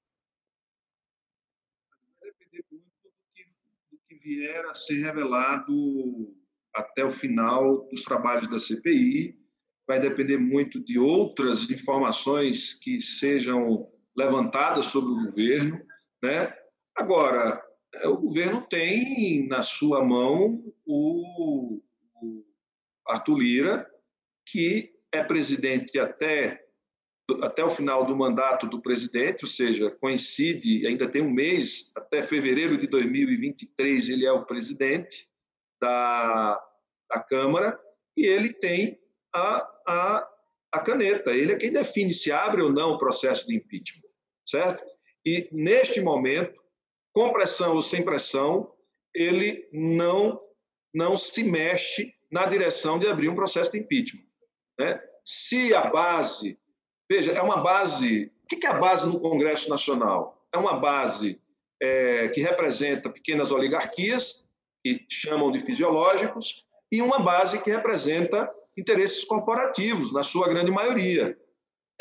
Vai depender muito do que, do que vier a ser revelado até o final dos trabalhos da CPI. Vai depender muito de outras informações que sejam levantadas sobre o governo. Né? Agora, o governo tem na sua mão o, o Arthur Lira, que é presidente até, até o final do mandato do presidente, ou seja, coincide, ainda tem um mês, até fevereiro de 2023 ele é o presidente da, da Câmara, e ele tem a, a, a caneta, ele é quem define se abre ou não o processo de impeachment, certo? E, neste momento, com pressão ou sem pressão, ele não, não se mexe na direção de abrir um processo de impeachment. Né? Se a base. Veja, é uma base. O que é a base no Congresso Nacional? É uma base é, que representa pequenas oligarquias, que chamam de fisiológicos, e uma base que representa interesses corporativos, na sua grande maioria.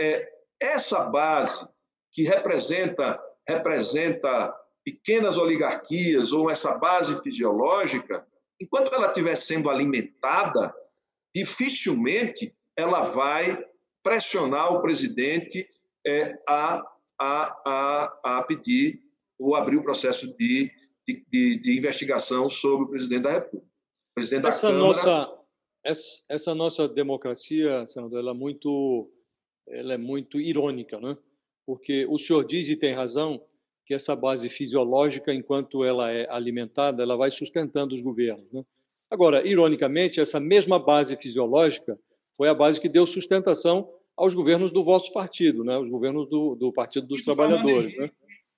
É, essa base que representa, representa pequenas oligarquias ou essa base fisiológica, enquanto ela estiver sendo alimentada, dificilmente ela vai pressionar o presidente é, a, a, a, a pedir ou abrir o processo de, de, de, investigação sobre o presidente da República. O presidente essa da Câmara... Nossa, essa, essa nossa democracia, senador, ela é muito, ela é muito irônica, né? porque o senhor diz e tem razão que essa base fisiológica, enquanto ela é alimentada, ela vai sustentando os governos. Né? Agora, ironicamente, essa mesma base fisiológica foi a base que deu sustentação aos governos do vosso partido, né? os governos do, do Partido dos do Trabalhadores. Né?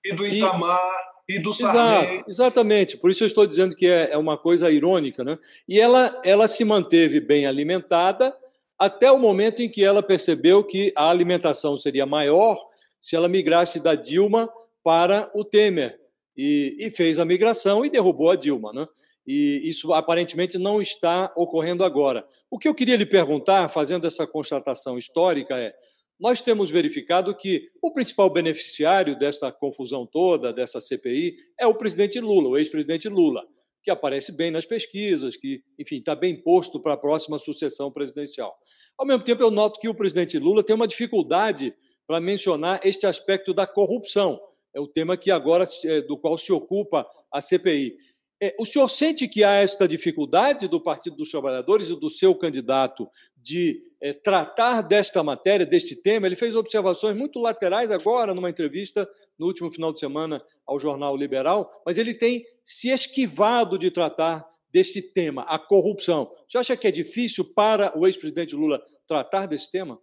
E do Itamar, e, do Sarney. Exato, exatamente, por isso eu estou dizendo que é, é uma coisa irônica. Né? E ela, ela se manteve bem alimentada até o momento em que ela percebeu que a alimentação seria maior se ela migrasse da Dilma para o Temer e, e fez a migração e derrubou a Dilma. Né? E isso aparentemente não está ocorrendo agora. O que eu queria lhe perguntar, fazendo essa constatação histórica, é: nós temos verificado que o principal beneficiário desta confusão toda, dessa CPI, é o presidente Lula, o ex-presidente Lula, que aparece bem nas pesquisas, que, enfim, está bem posto para a próxima sucessão presidencial. Ao mesmo tempo, eu noto que o presidente Lula tem uma dificuldade para mencionar este aspecto da corrupção é o tema que agora é, do qual se ocupa a CPI. É, o senhor sente que há esta dificuldade do Partido dos Trabalhadores e do seu candidato de é, tratar desta matéria, deste tema? Ele fez observações muito laterais agora, numa entrevista no último final de semana ao Jornal Liberal, mas ele tem se esquivado de tratar deste tema, a corrupção. O senhor acha que é difícil para o ex-presidente Lula tratar desse tema?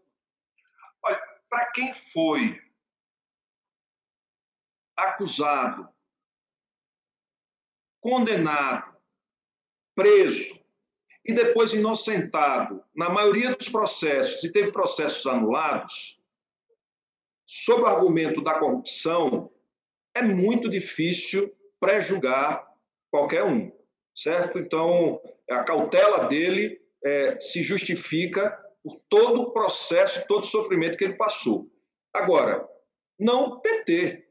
Olha, para quem foi acusado, condenado, preso e depois inocentado na maioria dos processos e teve processos anulados, sob o argumento da corrupção, é muito difícil pré-julgar qualquer um, certo? Então, a cautela dele é, se justifica por todo o processo, todo o sofrimento que ele passou. Agora, não o PT,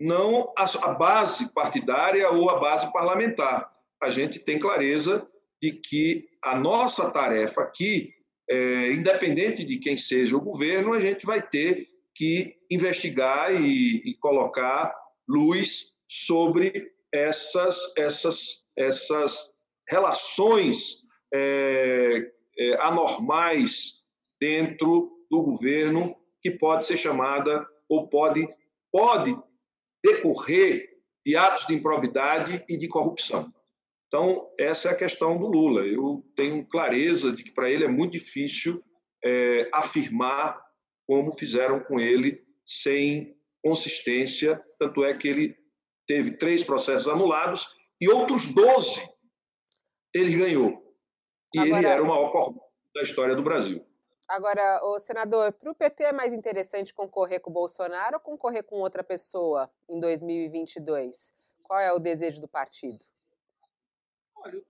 não a base partidária ou a base parlamentar. A gente tem clareza de que a nossa tarefa aqui, é, independente de quem seja o governo, a gente vai ter que investigar e, e colocar luz sobre essas, essas, essas relações é, é, anormais dentro do governo que pode ser chamada ou pode, pode decorrer de atos de improbidade e de corrupção. Então, essa é a questão do Lula. Eu tenho clareza de que para ele é muito difícil é, afirmar como fizeram com ele sem consistência. Tanto é que ele teve três processos anulados e outros 12 ele ganhou. E Agora... ele era o maior corrupto da história do Brasil. Agora, o senador, para o PT é mais interessante concorrer com o Bolsonaro ou concorrer com outra pessoa em 2022? Qual é o desejo do partido? Olha,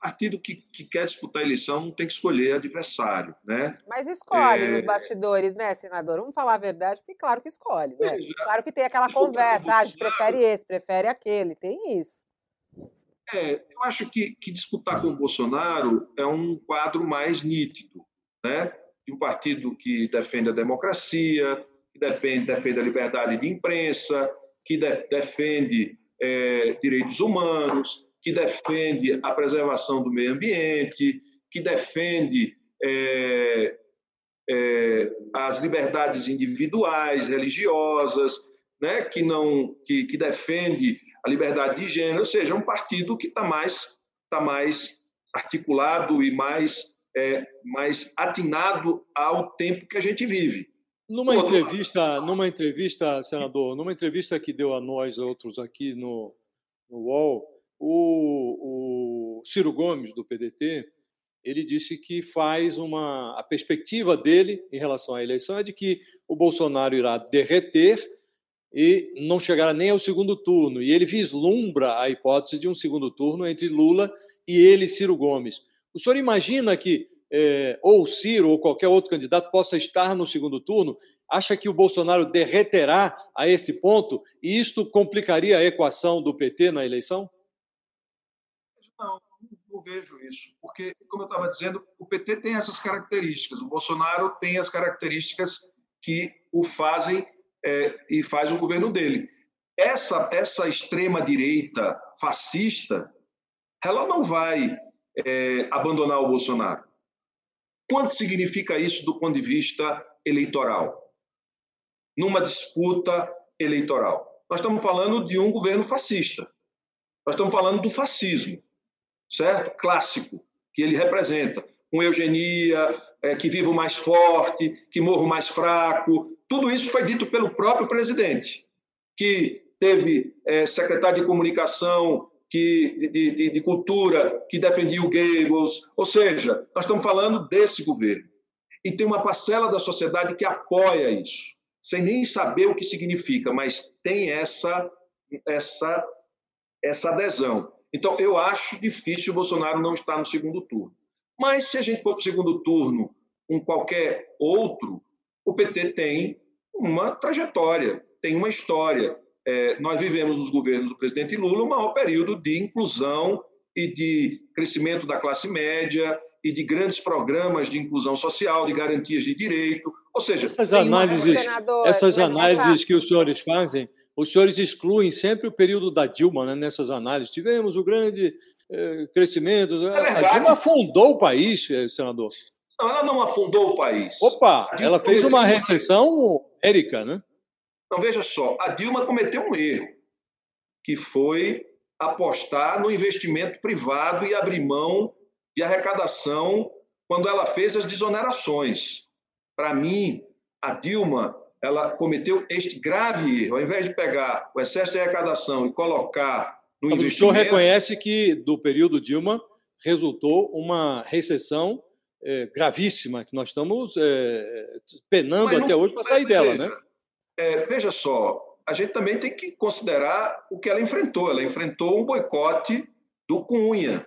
partido que, que, quer disputar a eleição não tem que escolher adversário, né? Mas escolhe é... nos bastidores, né, senador? Vamos falar a verdade, porque claro que escolhe, né? Claro que tem aquela conversa, ah, a gente prefere esse, prefere aquele, tem isso. É, eu acho que, que disputar com o Bolsonaro é um quadro mais nítido, né? De um partido que defende a democracia, que defende, defende a liberdade de imprensa, que de, defende é, direitos humanos, que defende a preservação do meio ambiente, que defende é, é, as liberdades individuais, religiosas, né, que não que, que defende a liberdade de gênero, ou seja, um partido que está mais tá mais articulado e mais é, mais atinado ao tempo que a gente vive. Numa entrevista, numa entrevista, senador, numa entrevista que deu a nós outros aqui no, no UOL, o, o Ciro Gomes, do PDT, ele disse que faz uma. A perspectiva dele em relação à eleição é de que o Bolsonaro irá derreter e não chegará nem ao segundo turno. E ele vislumbra a hipótese de um segundo turno entre Lula e ele, Ciro Gomes. O senhor imagina que é, ou Ciro ou qualquer outro candidato possa estar no segundo turno? Acha que o Bolsonaro derreterá a esse ponto e isto complicaria a equação do PT na eleição? Não, não vejo isso, porque, como eu estava dizendo, o PT tem essas características, o Bolsonaro tem as características que o fazem é, e faz o governo dele. Essa, essa extrema-direita fascista, ela não vai é, abandonar o Bolsonaro. Quanto significa isso do ponto de vista eleitoral? Numa disputa eleitoral. Nós estamos falando de um governo fascista. Nós estamos falando do fascismo certo? Clássico, que ele representa. Com eugenia, é, que vivo mais forte, que morro mais fraco. Tudo isso foi dito pelo próprio presidente, que teve é, secretário de comunicação que, de, de, de, cultura que defendia o Goebbels. Ou seja, nós estamos falando desse governo. E tem uma parcela da sociedade que apoia isso, sem nem saber o que significa, mas tem essa, essa, essa adesão. Então, eu acho difícil o Bolsonaro não estar no segundo turno. Mas, se a gente for para o segundo turno com qualquer outro, o PT tem uma trajetória, tem uma história. É, nós vivemos nos governos do presidente Lula um maior período de inclusão e de crescimento da classe média e de grandes programas de inclusão social, de garantias de direito. Ou seja, essas análises, essas análises que os senhores fazem os senhores excluem sempre o período da Dilma né, nessas análises. Tivemos o grande eh, crescimento. É a Dilma afundou o país, eh, senador. Não, ela não afundou o país. Opa, ela fez uma recessão érica, né? Então, veja só, a Dilma cometeu um erro, que foi apostar no investimento privado e abrir mão de arrecadação quando ela fez as desonerações. Para mim, a Dilma ela cometeu este grave erro. Ao invés de pegar o excesso de arrecadação e colocar no Mas investimento... O senhor reconhece que, do período Dilma, resultou uma recessão é, gravíssima, que nós estamos é, penando não, até hoje para sair dela, né? É, veja só, a gente também tem que considerar o que ela enfrentou. Ela enfrentou um boicote do Cunha.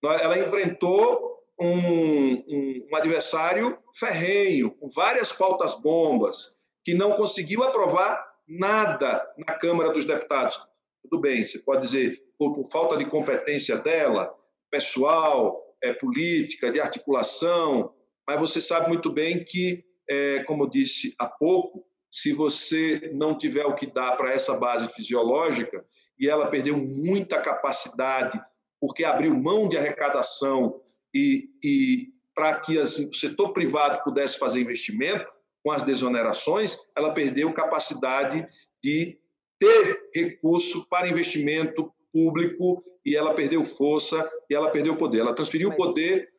Ela enfrentou um, um, um adversário ferrenho, com várias pautas bombas que não conseguiu aprovar nada na Câmara dos Deputados. Tudo bem, você pode dizer por, por falta de competência dela, pessoal, é, política, de articulação, mas você sabe muito bem que, é, como eu disse há pouco, se você não tiver o que dá para essa base fisiológica, e ela perdeu muita capacidade, porque abriu mão de arrecadação e, e para que assim, o setor privado pudesse fazer investimento, com as desonerações, ela perdeu capacidade de ter recurso para investimento público e ela perdeu força e ela perdeu poder. Ela transferiu o poder é.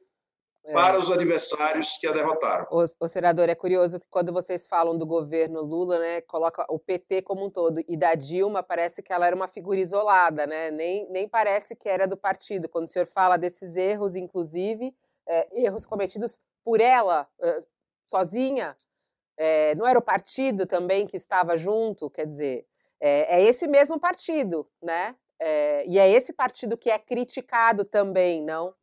Para os adversários que a derrotaram. O, o, senador, é curioso que quando vocês falam do governo Lula, né, coloca o PT como um todo, e da Dilma parece que ela era uma figura isolada, né? Nem, nem parece que era do partido. Quando o senhor fala desses erros, inclusive, é, erros cometidos por ela, sozinha? É, não era o partido também que estava junto? Quer dizer, é, é esse mesmo partido, né? É, e é esse partido que é criticado também, não?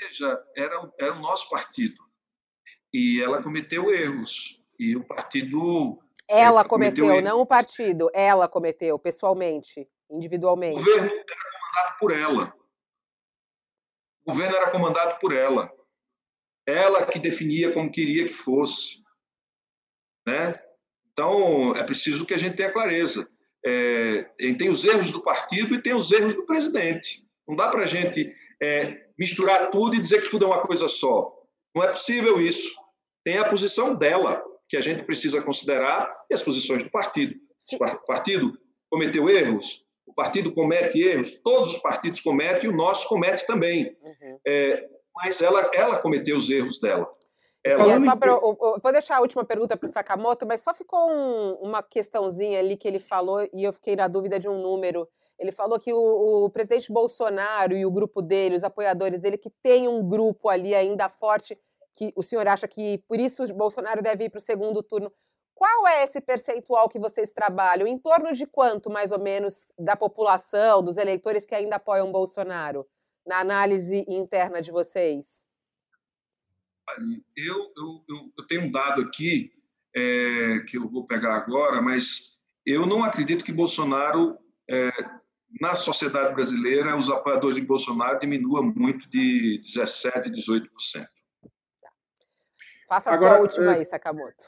Veja, era, era o nosso partido. E ela cometeu erros. E o partido. Ela cometeu, cometeu não o partido. Ela cometeu, pessoalmente, individualmente. O governo era comandado por ela. O governo era comandado por ela. Ela que definia como queria que fosse. Né? Então, é preciso que a gente tenha clareza. É, tem os erros do partido e tem os erros do presidente. Não dá para a gente é, misturar tudo e dizer que tudo é uma coisa só. Não é possível isso. Tem a posição dela, que a gente precisa considerar, e as posições do partido. O partido cometeu erros, o partido comete erros, todos os partidos cometem e o nosso comete também. Uhum. É, mas ela, ela cometeu os erros dela. Ela... Só pra, eu, vou deixar a última pergunta para o Sakamoto, mas só ficou um, uma questãozinha ali que ele falou e eu fiquei na dúvida de um número. Ele falou que o, o, presidente Bolsonaro e o grupo dele, os apoiadores dele, que tem um grupo ali ainda forte, que o senhor acha que por isso Bolsonaro deve ir para o segundo turno. Qual é esse percentual que vocês trabalham? Em torno de quanto, mais ou menos, da população, dos eleitores que ainda apoiam Bolsonaro, na análise interna de vocês? Eu, eu, eu, eu tenho um dado aqui é, que eu vou pegar agora, mas eu não acredito que Bolsonaro, é, na sociedade brasileira, os apoiadores de Bolsonaro diminuam muito de 17%, 18%. Faça a agora, sua última é... aí, Sakamoto.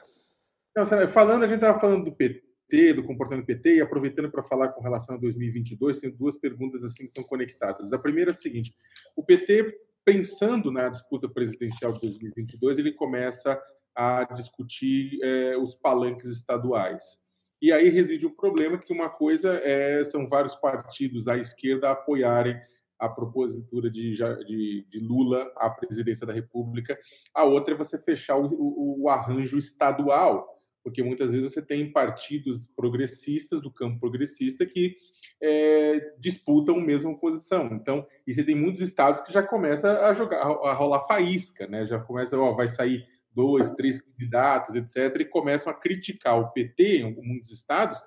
Não, falando, a gente estava falando do PT, do comportamento do PT, e aproveitando para falar com relação a 2022, tem duas perguntas assim que estão conectadas. A primeira é a seguinte: o PT pensando na disputa presidencial de 2022, ele começa a discutir é, os palanques estaduais. E aí reside um problema que uma coisa é, são vários partidos à esquerda apoiarem a propositura de, de, de, Lula à presidência da República, a outra é você fechar o, o, o arranjo estadual, porque muitas vezes você tem partidos progressistas do campo progressista que é, disputam a mesma posição. Então, e você tem muitos estados que já começa a jogar, a rolar faísca, né? Já começa, ó, vai sair dois, três candidatos, etc., e começam a criticar o PT em muitos estados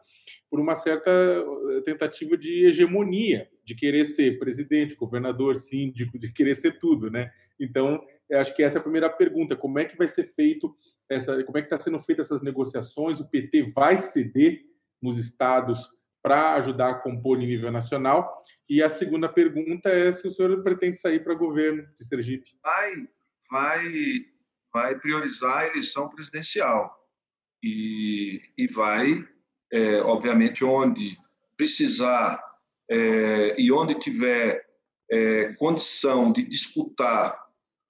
por uma certa eh, tentativa de hegemonia, de querer ser presidente, governador, síndico, de querer ser tudo, né? Então, acho que essa é a primeira pergunta: como é que vai ser feito essa, como é que está sendo feita essas negociações? O PT vai ceder nos estados para ajudar a compor em nível nacional? E a segunda pergunta é se o senhor pretende sair para governo de Sergipe. Vai, vai, vai priorizar a eleição presidencial e, e vai, é, obviamente, onde precisar é, e onde tiver é, condição de disputar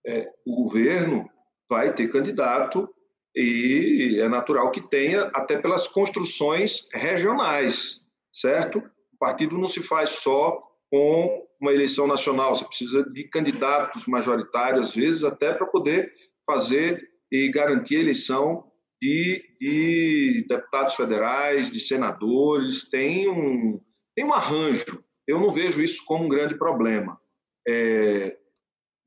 é, o governo, vai ter candidato e é natural que tenha, até pelas construções regionais, certo? O partido não se faz só com uma eleição nacional, você precisa de candidatos majoritários, às vezes, até para poder fazer e garantir a eleição de, de, deputados federais, de senadores, tem um, tem um arranjo. Eu não vejo isso como um grande problema. É,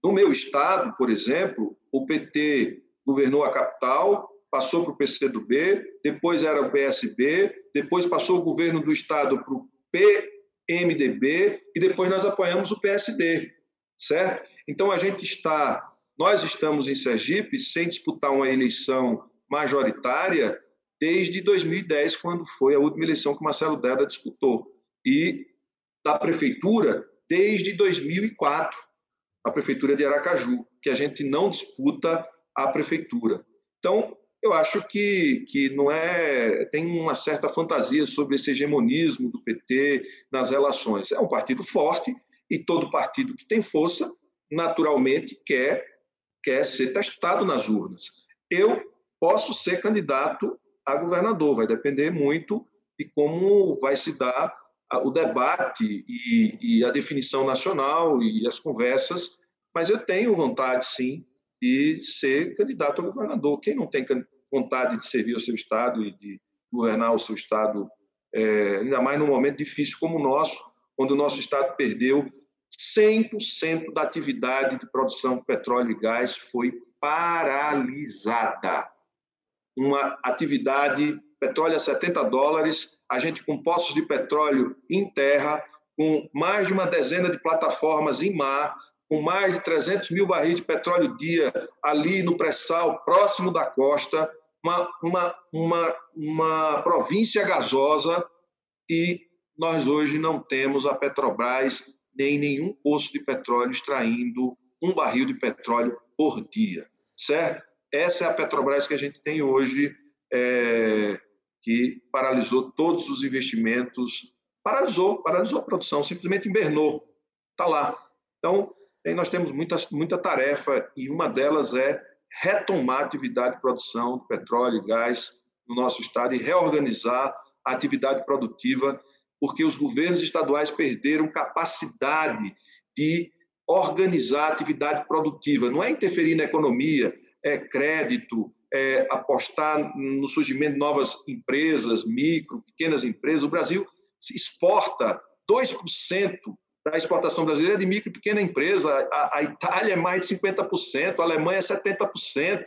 no meu estado, por exemplo, o PT governou a capital, passou para o PCdoB, depois era o PSB, depois passou o governo do estado para o PMDB e depois nós apoiamos o PSD, certo? Então a gente está, nós estamos em Sergipe sem disputar uma eleição majoritária desde 2010, quando foi a última eleição que Marcelo Deda disputou, e da prefeitura desde 2004, a prefeitura de Aracaju, que a gente não disputa à prefeitura. Então, eu acho que, que não é tem uma certa fantasia sobre esse hegemonismo do PT nas relações. É um partido forte e todo partido que tem força naturalmente quer quer ser testado nas urnas. Eu posso ser candidato a governador, vai depender muito de como vai se dar o debate e, e a definição nacional e as conversas, mas eu tenho vontade sim e ser candidato a governador. Quem não tem vontade de servir o seu Estado e de governar o seu Estado, é, ainda mais num momento difícil como o nosso, quando o nosso Estado perdeu 100% da atividade de produção de petróleo e gás foi paralisada. Uma atividade, petróleo a 70 dólares, a gente com poços de petróleo em terra, com mais de uma dezena de plataformas em mar, com mais de 300 mil barris de petróleo dia ali no pré-sal, próximo da costa, uma, uma, uma, uma província gasosa e nós hoje não temos a Petrobras nem nenhum poço de petróleo extraindo um barril de petróleo por dia, certo? Essa é a Petrobras que a gente tem hoje, é, que paralisou todos os investimentos, paralisou, paralisou a produção, simplesmente invernou, está lá. Então, nós temos muita, muita tarefa e uma delas é retomar a atividade de produção de petróleo e gás no nosso estado e reorganizar a atividade produtiva, porque os governos estaduais perderam capacidade de organizar a atividade produtiva. Não é interferir na economia, é crédito, é apostar no surgimento de novas empresas, micro, pequenas empresas. O Brasil exporta 2% da exportação brasileira de micro e pequena empresa. A, a Itália é mais de 50%, a Alemanha é 70%.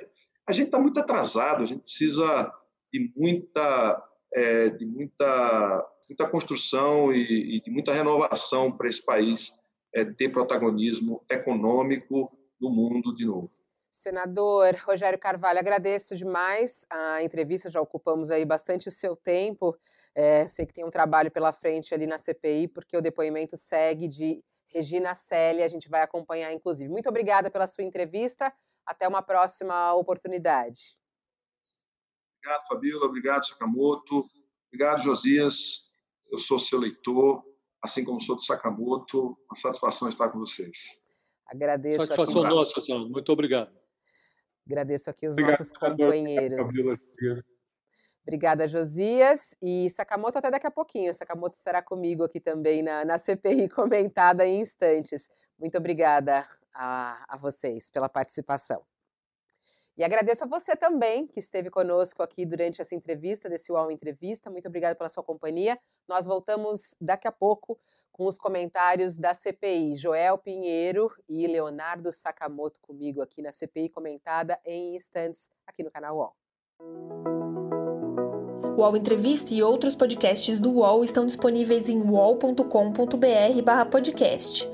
A gente está muito atrasado, a gente precisa de muita, é, de muita, muita construção e, e de muita renovação para esse país é, ter protagonismo econômico no mundo de novo. Senador Rogério Carvalho, agradeço demais a entrevista, já ocupamos aí bastante o seu tempo. É, sei que tem um trabalho pela frente ali na CPI, porque o depoimento segue de Regina Célia, a gente vai acompanhar, inclusive. Muito obrigada pela sua entrevista. Até uma próxima oportunidade. Obrigado, Fabíola. Obrigado, Sakamoto. Obrigado, Josias. Eu sou seu leitor, assim como sou do Sakamoto. Uma satisfação estar com vocês. Agradeço. Satisfação aqui. nossa, senhor. Muito obrigado. Agradeço aqui os obrigado, nossos companheiros. Obrigada, Josias. E Sakamoto, até daqui a pouquinho. Sakamoto estará comigo aqui também na, na CPI comentada em instantes. Muito obrigada a, a vocês pela participação. E agradeço a você também que esteve conosco aqui durante essa entrevista, desse UOL Entrevista. Muito obrigada pela sua companhia. Nós voltamos daqui a pouco com os comentários da CPI. Joel Pinheiro e Leonardo Sakamoto comigo aqui na CPI comentada em instantes aqui no canal UOL. O UOL Entrevista e outros podcasts do UOL estão disponíveis em uol.com.br/podcast.